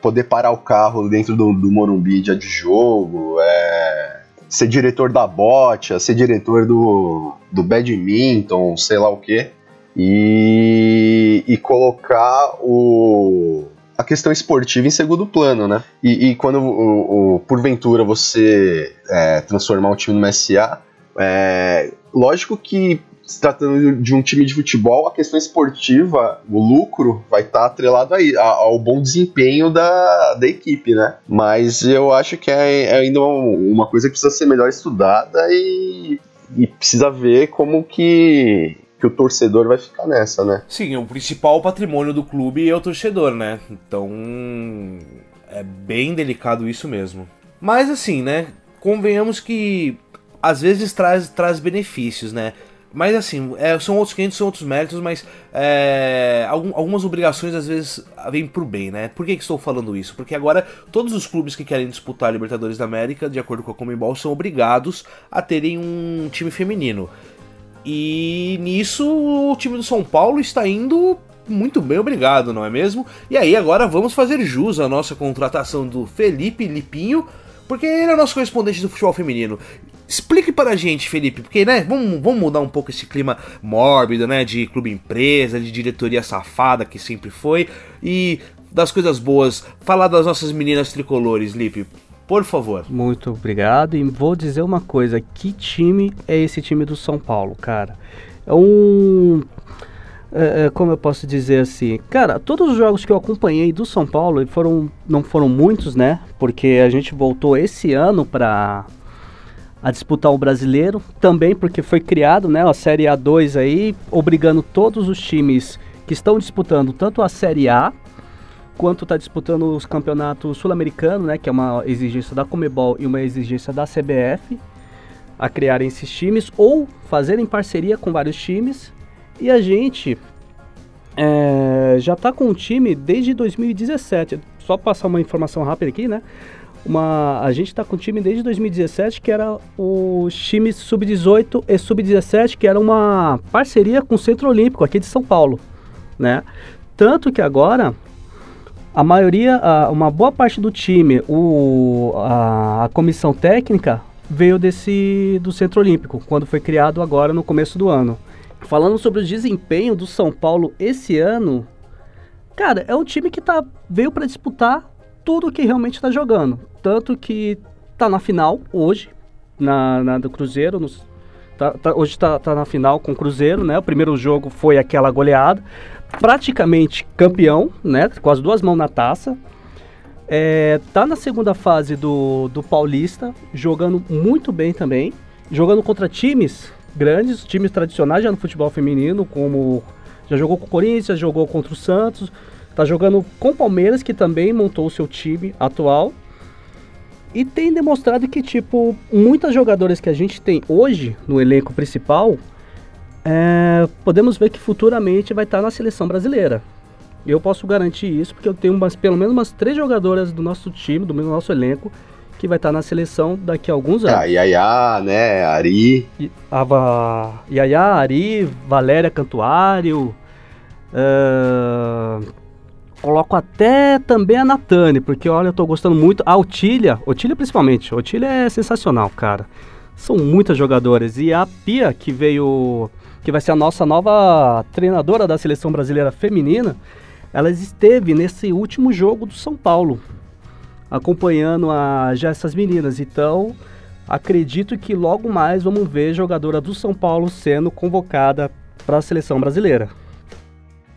S5: poder parar o carro dentro do, do Morumbi dia de jogo, é, ser diretor da bote, ser diretor do, do badminton, sei lá o que e, e colocar o, a questão esportiva em segundo plano, né? E, e quando, o, o, porventura, você é, transformar um time no SA, é, lógico que se tratando de um time de futebol, a questão esportiva, o lucro vai estar tá atrelado aí, ao bom desempenho da, da equipe, né? Mas eu acho que é, é ainda uma coisa que precisa ser melhor estudada e, e precisa ver como que que o torcedor vai ficar nessa, né?
S2: Sim, o principal patrimônio do clube é o torcedor, né? Então é bem delicado isso mesmo. Mas assim, né? Convenhamos que às vezes traz, traz benefícios, né? Mas assim, é, são outros clientes, são outros méritos, mas é, algumas obrigações às vezes vêm pro bem, né? Por que, que, estou falando isso? Porque agora todos os clubes que querem disputar a Libertadores da América, de acordo com a Comembol, são obrigados a terem um time feminino. E nisso o time do São Paulo está indo muito bem, obrigado, não é mesmo? E aí agora vamos fazer jus à nossa contratação do Felipe Lipinho, porque ele é o nosso correspondente do futebol feminino. Explique para a gente, Felipe, porque né, vamos, vamos mudar um pouco esse clima mórbido, né, de clube empresa, de diretoria safada que sempre foi, e das coisas boas, falar das nossas meninas tricolores, Lipe. Por favor.
S6: Muito obrigado. E vou dizer uma coisa: que time é esse time do São Paulo, cara? É um. É, é, como eu posso dizer assim? Cara, todos os jogos que eu acompanhei do São Paulo foram, não foram muitos, né? Porque a gente voltou esse ano para a disputar o brasileiro, também porque foi criado, né, a Série A2 aí, obrigando todos os times que estão disputando tanto a Série A quanto está disputando os campeonatos sul-americanos, né, que é uma exigência da Comebol e uma exigência da CBF, a criarem esses times ou fazerem parceria com vários times. E a gente é, já está com o time desde 2017. Só passar uma informação rápida aqui, né? Uma, a gente está com o time desde 2017, que era o time sub-18 e sub-17, que era uma parceria com o Centro Olímpico aqui de São Paulo, né? Tanto que agora a maioria, a, uma boa parte do time, o, a, a, comissão técnica veio desse do Centro Olímpico, quando foi criado agora no começo do ano. Falando sobre o desempenho do São Paulo esse ano, cara, é um time que tá, veio para disputar tudo que realmente está jogando. Tanto que tá na final hoje, na, na do Cruzeiro, nos, tá, tá, hoje está tá na final com o Cruzeiro, né? O primeiro jogo foi aquela goleada praticamente campeão, né? Com as duas mãos na taça. É, tá na segunda fase do, do Paulista, jogando muito bem também. Jogando contra times grandes, times tradicionais já no futebol feminino, como já jogou com o Corinthians, jogou contra o Santos. Tá jogando com o Palmeiras, que também montou o seu time atual. E tem demonstrado que, tipo, muitas jogadoras que a gente tem hoje no elenco principal é, podemos ver que futuramente vai estar na seleção brasileira. Eu posso garantir isso porque eu tenho umas, pelo menos umas três jogadoras do nosso time, do nosso elenco, que vai estar na seleção daqui a alguns anos.
S5: Ah, Yaya, né? Ari.
S6: A, Yaya, Ari, Valéria Cantuário. Uh, coloco até também a Natane, porque olha, eu tô gostando muito. A Otília, Otília principalmente. Otília é sensacional, cara. São muitas jogadoras. E a Pia, que veio que vai ser a nossa nova treinadora da seleção brasileira feminina, ela esteve nesse último jogo do São Paulo, acompanhando a, já essas meninas. Então, acredito que logo mais vamos ver jogadora do São Paulo sendo convocada para a seleção brasileira.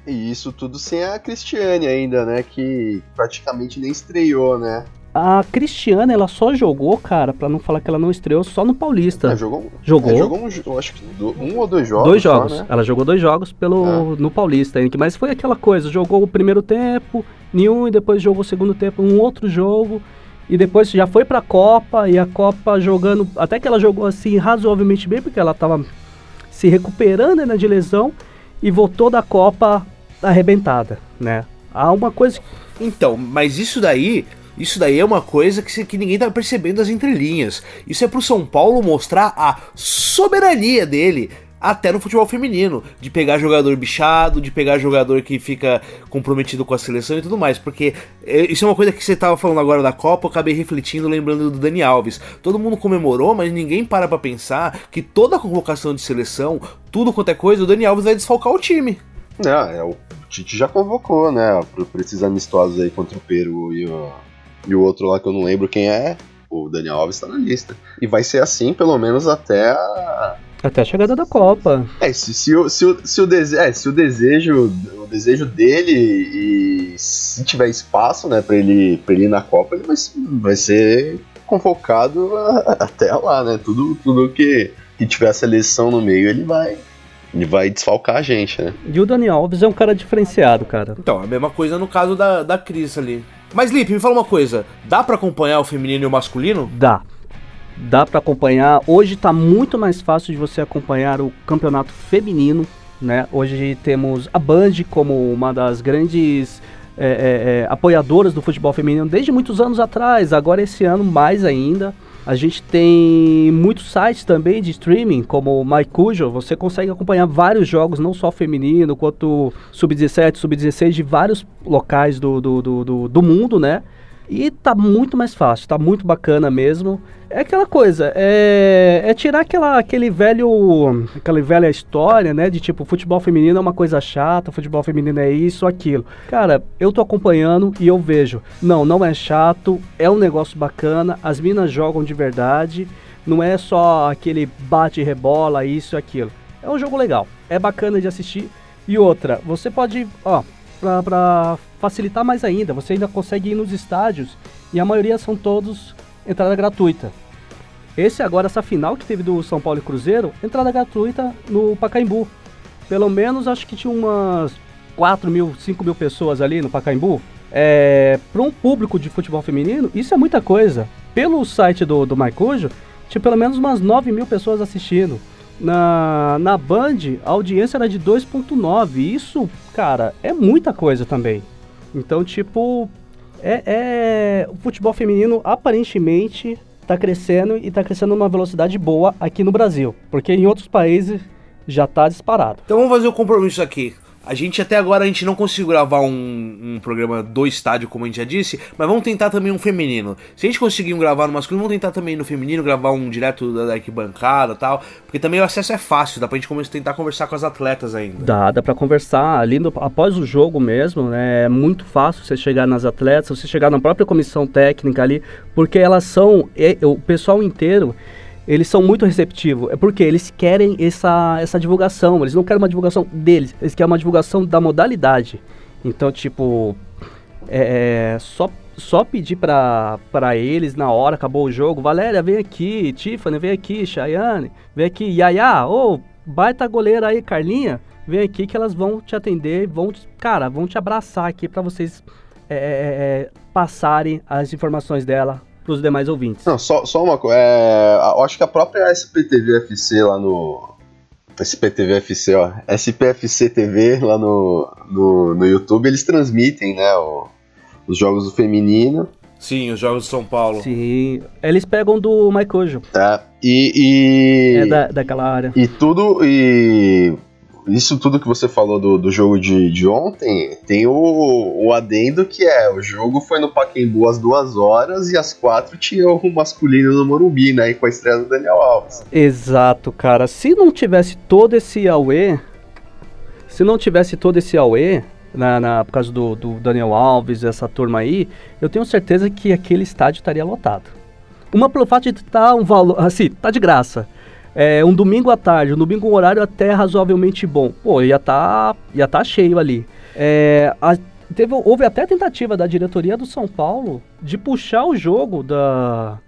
S5: E isso tudo sem a Cristiane ainda, né? Que praticamente nem estreou, né?
S6: A Cristiana, ela só jogou, cara, pra não falar que ela não estreou, só no Paulista.
S5: É, jogou,
S6: Jogou.
S5: é, jogou um, eu acho que um ou dois jogos.
S6: dois
S5: só,
S6: jogos.
S5: né?
S6: Ela jogou dois jogos pelo no Paulista, mas foi aquela coisa, jogou o primeiro tempo, nenhum e depois jogou o segundo tempo, um outro jogo e depois já foi pra Copa e a Copa jogando, até que ela jogou assim razoavelmente bem porque ela tava se recuperando né, de lesão e voltou da Copa arrebentada, né? Há uma coisa
S2: Então, mas isso daí, isso daí é uma coisa que, que ninguém tá percebendo as entrelinhas. Isso é pro São Paulo mostrar a soberania dele até no futebol feminino, de pegar jogador bichado, de pegar jogador que fica comprometido com a seleção e tudo mais, porque é, isso é uma coisa que você tava falando agora da Copa, eu acabei refletindo lembrando do Dani Alves. Todo mundo comemorou, mas ninguém para pra pensar que toda a convocação de seleção, tudo quanto é coisa, o Dani Alves vai desfalcar o time.
S5: Não, é, o Tite já convocou, né, pra esses amistosos aí contra o Peru e o, e o outro lá que eu não lembro quem é. O Daniel Alves tá na lista. E vai ser assim, pelo menos até a.
S6: até a chegada da Copa.
S5: É, se, se, o, se, o, se, o, dese... é, se o desejo o desejo dele e se tiver espaço, né, pra ele, pra ele ir na Copa, ele vai, vai ser convocado a- até lá, né? Tudo, tudo que, que tiver a seleção no meio, ele vai. Ele vai desfalcar a gente, né?
S6: E o Dani Alves é um cara diferenciado, cara.
S2: Então, a mesma coisa no caso da, da Cris ali. Mas, Lipe, me fala uma coisa: dá pra acompanhar o feminino e o masculino?
S6: Dá. Dá pra acompanhar. Hoje tá muito mais fácil de você acompanhar o campeonato feminino, né? Hoje temos a Band como uma das grandes é, é, é, apoiadoras do futebol feminino desde muitos anos atrás. Agora esse ano mais ainda. A gente tem muitos sites também de streaming, como o MyCujo. Você consegue acompanhar vários jogos, não só feminino, quanto sub-17, sub-16, de vários locais do, do, do, do, do mundo, né? E tá muito mais fácil, tá muito bacana mesmo. É aquela coisa, é, é tirar aquela, aquele velho, aquela velha história, né? De tipo, futebol feminino é uma coisa chata, futebol feminino é isso, aquilo. Cara, eu tô acompanhando e eu vejo, não, não é chato, é um negócio bacana, as minas jogam de verdade, não é só aquele bate rebola, isso aquilo. É um jogo legal, é bacana de assistir. E outra, você pode, ó, pra, pra facilitar mais ainda, você ainda consegue ir nos estádios e a maioria são todos entrada gratuita. Esse agora, essa final que teve do São Paulo e Cruzeiro, entrada gratuita no Pacaembu. Pelo menos acho que tinha umas 4 mil, 5 mil pessoas ali no Pacaembu. É, para um público de futebol feminino, isso é muita coisa. Pelo site do, do Maicujo, tinha pelo menos umas 9 mil pessoas assistindo. Na, na Band, a audiência era de 2.9. Isso, cara, é muita coisa também. Então, tipo, é, é- o futebol feminino aparentemente tá crescendo e tá crescendo numa velocidade boa aqui no Brasil. Porque em outros países já tá disparado.
S2: Então vamos fazer o compromisso aqui. A gente até agora a gente não conseguiu gravar um, um programa do estádio, como a gente já disse, mas vamos tentar também um feminino. Se a gente conseguir um gravar no masculino, vamos tentar também no feminino, gravar um direto da da arquibancada tal. Porque também o acesso é fácil, dá pra gente começar tentar conversar com as atletas ainda.
S6: Dá, dá pra conversar ali no- após o jogo mesmo, né? É muito fácil você chegar nas atletas, você chegar na própria comissão técnica ali, porque elas são, é, o pessoal inteiro, eles são muito receptivos. É porque eles querem essa, essa divulgação, eles não querem uma divulgação deles, eles querem uma divulgação da modalidade. Então, tipo, é, é, só, só pedir pra, pra eles na hora, acabou o jogo, Valéria, vem aqui, Tiffany, vem aqui, Chayane, vem aqui, Yaya, ô, baita goleira aí, Carlinha, vem aqui que elas vão te atender, vão, te- cara, vão te abraçar aqui pra vocês é, é, é, passarem as informações dela pros demais ouvintes.
S5: Não, só, só uma coisa. É, eu acho que a própria SPTV FC lá no. SPTV FC, ó. SPFC TV lá no, no, no YouTube, eles transmitem, né? o- os jogos do feminino.
S2: Sim, os jogos de São Paulo.
S6: Sim, eles pegam do Maicojo,
S5: Tá? E. e...
S6: é da, daquela área.
S5: E tudo. E isso tudo que você falou do, do jogo de, de ontem, tem o, o adendo que é: o jogo foi no Pacaembu às duas horas e às quatro tinha o masculino no Morumbi, né? E com a estreia do Daniel Alves.
S6: Exato, cara. Se não tivesse todo esse Aue, se não tivesse todo esse Aue, na, na, por causa do, do Daniel Alves, essa turma aí, eu tenho certeza que aquele estádio estaria lotado. Uma pelo fato de estar um valor, assim, tá de graça. É, um domingo à tarde, um domingo um horário até razoavelmente bom. Pô, ia tá, ia tá cheio ali. É, a- Teve, houve até tentativa da diretoria do São Paulo de puxar o jogo da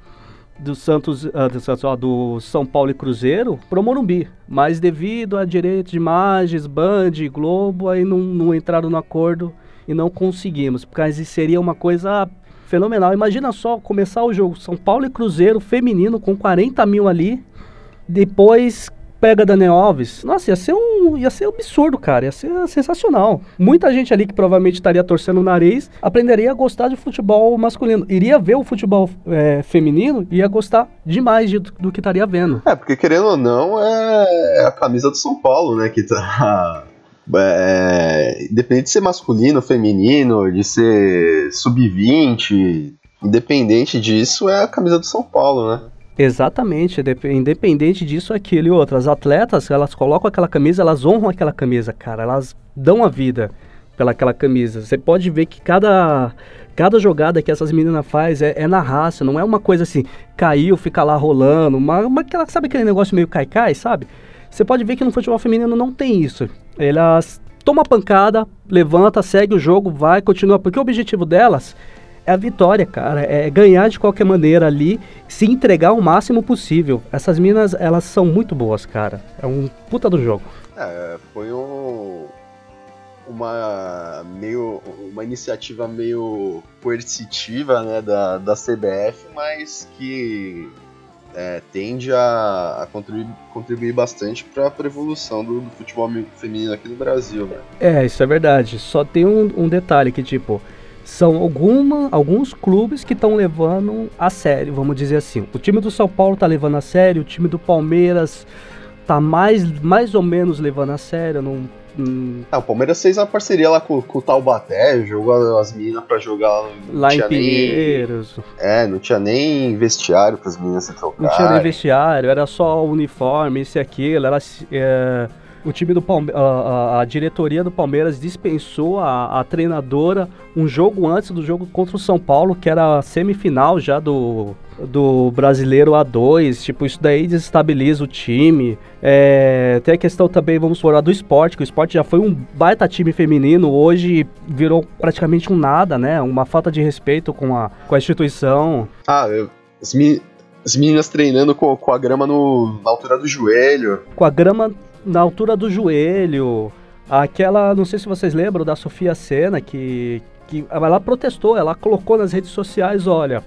S6: do Santos, uh, do, Santos do São Paulo e Cruzeiro pro Morumbi. Mas devido a direitos de imagens, Band, Globo, aí não, não entraram no acordo e não conseguimos. Porque seria uma coisa fenomenal. Imagina só começar o jogo São Paulo e Cruzeiro feminino com 40 mil ali. Depois pega Daniel Alves, nossa, ia ser um, ia ser absurdo, cara, ia ser sensacional. Muita gente ali que provavelmente estaria torcendo o nariz aprenderia a gostar de futebol masculino, iria ver o futebol é, feminino e ia gostar demais de, do que estaria vendo.
S5: É, porque querendo ou não, é a camisa do São Paulo, né, que tá é, independente de ser masculino, feminino, de ser sub-20, independente disso, é a camisa do São Paulo, né?
S6: Exatamente, independente disso, aquilo e outras atletas, elas colocam aquela camisa, elas honram aquela camisa, cara, elas dão a vida pelaquela camisa. Você pode ver que cada, cada jogada que essas meninas faz é, é, na raça, não é uma coisa assim, caiu, fica lá rolando, uma, uma sabe aquele negócio meio cai-cai, sabe? Você pode ver que no futebol feminino não tem isso. Elas tomam a pancada, levanta, segue o jogo, vai, continua, porque o objetivo delas é a vitória, cara. É ganhar de qualquer maneira ali, se entregar o máximo possível. Essas minas, elas são muito boas, cara. É um puta do jogo.
S5: É, foi um, uma meio uma iniciativa meio coercitiva, né, da, da CBF, mas que é, tende a, a contribuir, contribuir, bastante para a evolução do, do, futebol feminino aqui no Brasil, né?
S6: É, isso é verdade. Só tem um, um detalhe que tipo são alguma, alguns clubes que estão levando a sério, vamos dizer assim. O time do São Paulo está levando a sério, o time do Palmeiras está mais, mais ou menos levando a sério. Não,
S5: hum... ah, o Palmeiras fez uma parceria lá com, com o Taubaté, jogou as meninas para jogar
S6: lá em Pinheiros.
S5: Nem, é, não tinha nem vestiário para as meninas se trocar.
S6: Não tinha nem vestiário, era só uniforme, isso e aquilo. Era. É o time do Palme a, a, diretoria do Palmeiras dispensou a, a, treinadora um jogo antes do jogo contra o São Paulo, que era a semifinal já do, do brasileiro A2. Tipo, isso daí desestabiliza o time. É, tem a questão também, vamos falar do esporte, que o esporte já foi um baita time feminino, hoje virou praticamente um nada, né? Uma falta de respeito com a, com a instituição.
S5: Ah, eu, as, as meninas treinando com, com a grama no, na altura do joelho.
S6: Com a grama na altura do joelho. Aquela, não sei se vocês lembram da Sofia Sena, que, que ela protestou, ela colocou nas redes sociais, olha,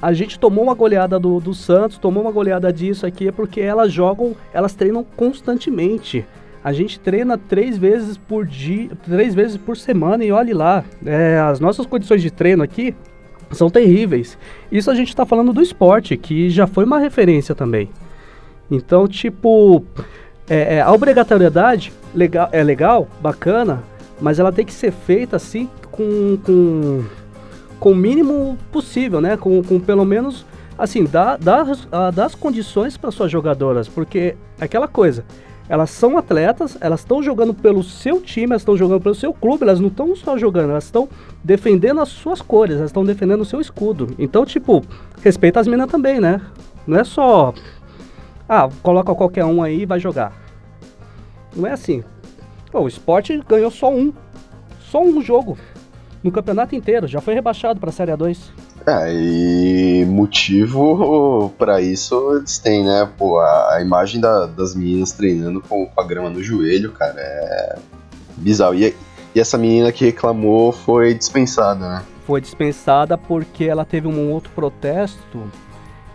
S6: a gente tomou uma goleada do, do Santos, tomou uma goleada disso aqui, é porque elas jogam, elas treinam constantemente. A gente treina três vezes por dia, três vezes por semana e olhe lá, é, as nossas condições de treino aqui são terríveis. Isso a gente está falando do esporte, que já foi uma referência também. Então, tipo, é, é, a obrigatoriedade legal, é legal, bacana, mas ela tem que ser feita assim com, com, com o mínimo possível, né? Com, com pelo menos assim, dá, dá, das condições para suas jogadoras, porque aquela coisa, elas são atletas, elas estão jogando pelo seu time, elas estão jogando pelo seu clube, elas não estão só jogando, elas estão defendendo as suas cores, elas estão defendendo o seu escudo. Então, tipo, respeita as minas também, né? Não é só ah, coloca qualquer um aí e vai jogar. Não é assim. Pô, o esporte ganhou só um. Só um jogo. No campeonato inteiro. Já foi rebaixado pra Série A2.
S5: É, e motivo para isso eles têm, né? Pô, a, a imagem da, das meninas treinando com, com, a grama no joelho, cara, é bizarro. E, e essa menina que reclamou foi dispensada, né?
S6: Foi dispensada porque ela teve um outro protesto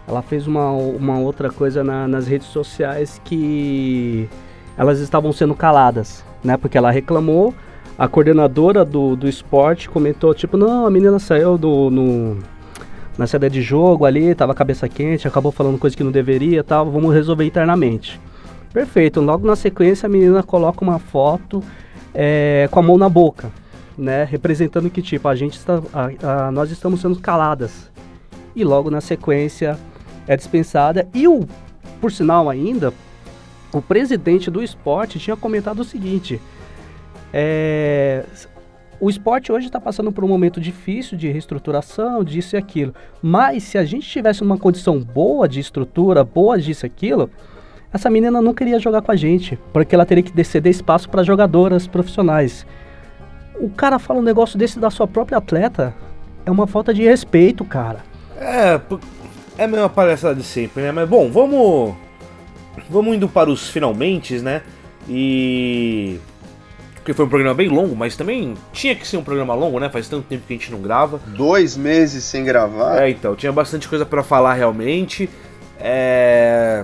S6: ela fez uma, uma outra coisa na, nas redes sociais que elas estavam sendo caladas, né? Porque ela reclamou, a coordenadora do, do esporte comentou, tipo, não, a menina saiu do, no, na saída de jogo ali, tava cabeça quente, acabou falando coisa que não deveria tal, vamos resolver internamente. Perfeito, logo na sequência a menina coloca uma foto é, com a mão na boca, né? Representando que tipo, a gente está, a, a, nós estamos sendo caladas. E logo na sequência é dispensada. E o, por sinal ainda, o presidente do esporte tinha comentado o seguinte: é, o esporte hoje está passando por um momento difícil de reestruturação, disso e aquilo. Mas se a gente tivesse uma condição boa de estrutura, boa disso e aquilo, essa menina não queria jogar com a gente, porque ela teria que ceder espaço para jogadoras profissionais. O cara fala um negócio desse da sua própria atleta. É uma falta de respeito, cara.
S2: É, é a mesma palhaçada de sempre, né? Mas bom, vamos. Vamos indo para os finalmente, né? E. Porque foi um programa bem longo, mas também tinha que ser um programa longo, né? Faz tanto tempo que a gente não grava.
S5: Dois meses sem gravar.
S2: É, então, tinha bastante coisa pra falar realmente. É...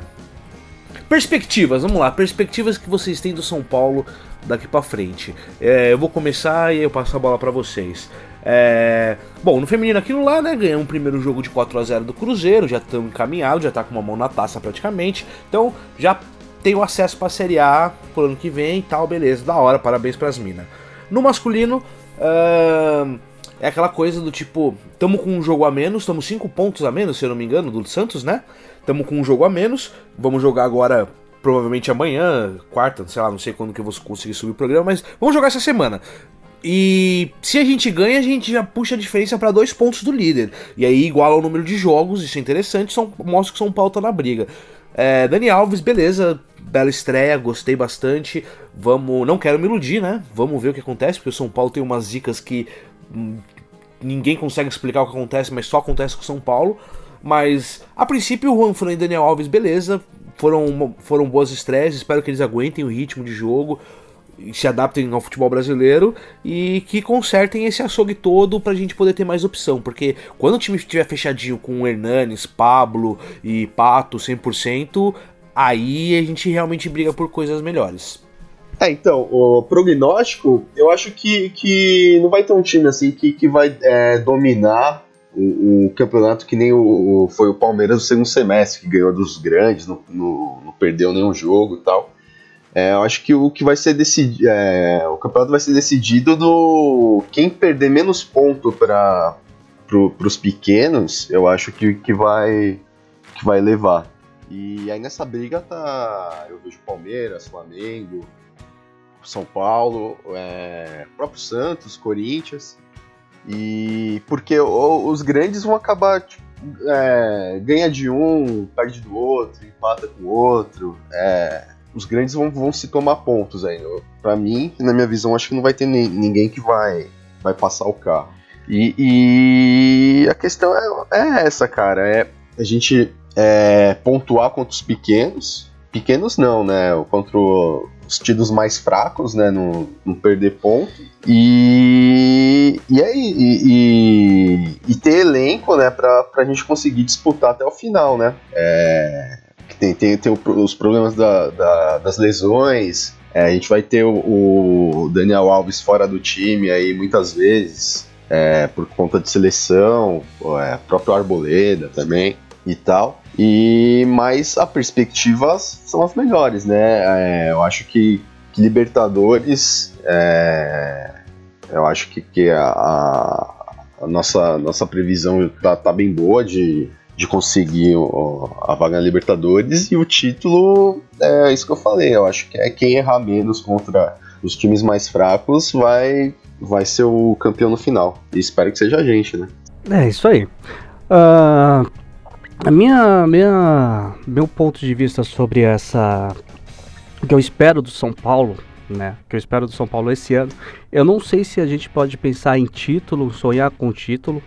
S2: Perspectivas, vamos lá. Perspectivas que vocês têm do São Paulo daqui pra frente. É, eu vou começar e eu passo a bola pra vocês. É, Bom, no feminino aquilo lá, né? Ganhamos um primeiro jogo de 4 a 0 do Cruzeiro, já estamos encaminhados, já tá com uma mão na taça praticamente. Então já tenho acesso pra Série A pro ano que vem e tal, beleza, da hora, parabéns pras minas. No masculino, ahn, é aquela coisa do tipo, tamo com um jogo a menos, tamo 5 pontos a menos, se eu não me engano, do Santos, né? Tamo com um jogo a menos, vamos jogar agora, provavelmente amanhã, quarta, sei lá, não sei quando que eu vou conseguir subir o programa, mas vamos jogar essa semana. E se a gente ganha, a gente já puxa a diferença para dois pontos do líder. E aí iguala o número de jogos, isso é interessante, são, mostra que São Paulo tá na briga. É, Dani Alves, beleza, bela estreia, gostei bastante. Vamos, não quero me iludir, né? Vamos ver o que acontece, porque o São Paulo tem umas dicas que hum, ninguém consegue explicar o que acontece, mas só acontece com o São Paulo. Mas a princípio, o Juan Fran e Daniel Alves, beleza, foram, foram boas estreias, espero que eles aguentem o ritmo de jogo se adaptem ao futebol brasileiro e que consertem esse açougue todo pra gente poder ter mais opção, porque quando o time estiver fechadinho com Hernanes, Pablo e Pato 100%, aí a gente realmente briga por coisas melhores.
S5: É, então, o prognóstico, eu acho que, que não vai ter um time assim que, que vai é, dominar o, o campeonato que nem o, o- foi o Palmeiras no segundo semestre, que ganhou dos grandes, não, não perdeu nenhum jogo e tal. É, eu acho que o que vai ser decidido. o campeonato vai ser decidido no. Quem perder menos ponto para pro, os pequenos, eu acho que, que, vai, que vai levar. E aí nessa briga tá. Eu vejo Palmeiras, Flamengo, São Paulo, é, próprio Santos, Corinthians. E porque os grandes vão acabar. Tipo, é, ganha de um, perde do outro, empata com o outro. É, os grandes vão, vão se tomar pontos. Eu- Pra mim, na minha visão, acho que não vai ter ni- ninguém que vai, vai passar o carro. E, e a questão é, é essa, cara. É a gente é, pontuar contra os pequenos. Pequenos não, né? Contra os tidos mais fracos, né? Não, não perder ponto. E, e aí, e, e, e ter elenco, né? Pra, pra gente conseguir disputar até o final, né? É, tem, tem, tem os problemas da- da- das lesões. É, a gente vai ter o, o Daniel Alves fora do time aí muitas vezes. é, por conta de seleção, é, próprio Arboleda também e tal. E mas a perspectivas são as melhores, né? É, eu acho que, que Libertadores, é, eu acho que, que a- a nossa, nossa previsão tá, tá bem boa de, de conseguir a vaga na Libertadores e o título é isso que eu falei. Eu acho que é quem errar menos contra os times mais fracos vai vai ser o campeão no final. E espero que seja a gente, né?
S6: É isso aí. Ah, a minha, minha, meu ponto de vista sobre essa, o que eu espero do São Paulo, né? Que eu espero do São Paulo esse ano, eu não sei se a gente pode pensar em título, sonhar com título,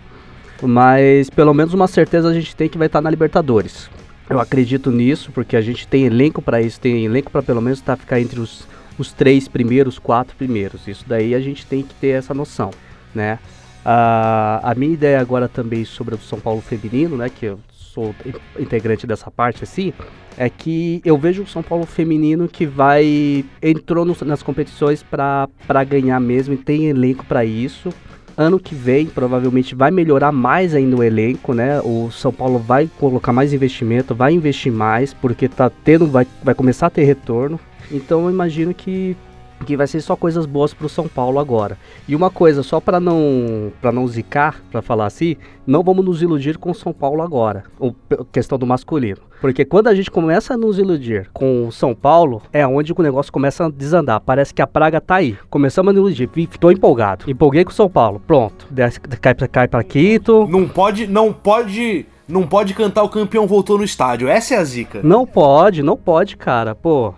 S6: mas pelo menos uma certeza a gente tem que vai estar na Libertadores. Eu acredito nisso porque a gente tem elenco para isso, tem elenco para pelo menos tá, ficar entre os, os três primeiros, quatro primeiros. Isso daí a gente tem que ter essa noção, né? Ah, a minha ideia agora também sobre o São Paulo feminino, né, que eu sou in- integrante dessa parte assim, é que eu vejo o São Paulo feminino que vai entrou nos- nas competições para ganhar mesmo e tem elenco para isso. Ano que vem provavelmente vai melhorar mais ainda o elenco, né? O São Paulo vai colocar mais investimento, vai investir mais porque tá tendo vai, vai começar a ter retorno. Então eu imagino que que vai ser só coisas boas pro São Paulo agora. E uma coisa, só para não para não zicar, para falar assim, não vamos nos iludir com o São Paulo agora, o, questão do masculino. Porque quando a gente começa a nos iludir com o São Paulo, é onde o negócio começa a desandar. Parece que a praga tá aí. Começamos a nos iludir, tô empolgado. Empolguei com o São Paulo. Pronto. Desce, cai pra, cai pra quinto.
S2: Não pode, não pode, não pode cantar o campeão voltou no estádio. Essa é a zica.
S6: Não pode, não pode, cara. Pô.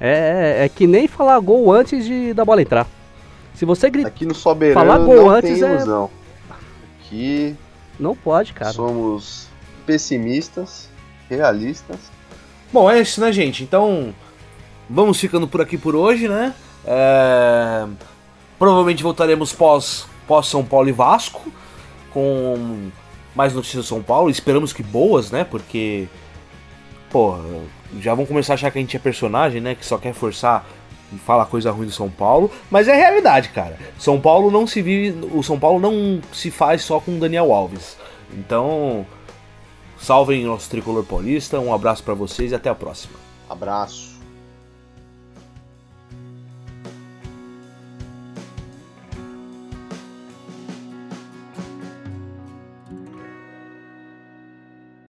S6: É, é que nem falar gol antes de da bola entrar. Se você gritar.
S5: Aqui no Soberano
S6: Falar gol
S5: não
S6: antes
S5: tem
S6: é-
S5: ilusão. Aqui
S6: Não pode, cara.
S5: somos pessimistas, realistas.
S2: Bom, é isso, né, gente? Então, vamos ficando por aqui por hoje, né? É, Provavelmente voltaremos pós, pós São Paulo e Vasco, com mais notícias do São Paulo. Esperamos que boas, né? Porque, pô, já vão começar a achar que a gente é personagem, né? Que só quer forçar e falar coisa ruim do São Paulo. Mas é realidade, cara. São Paulo não se vive. O São Paulo não se faz só com Daniel Alves. Então, salvem nosso tricolor paulista. Um abraço pra vocês e até a próxima.
S5: Abraço.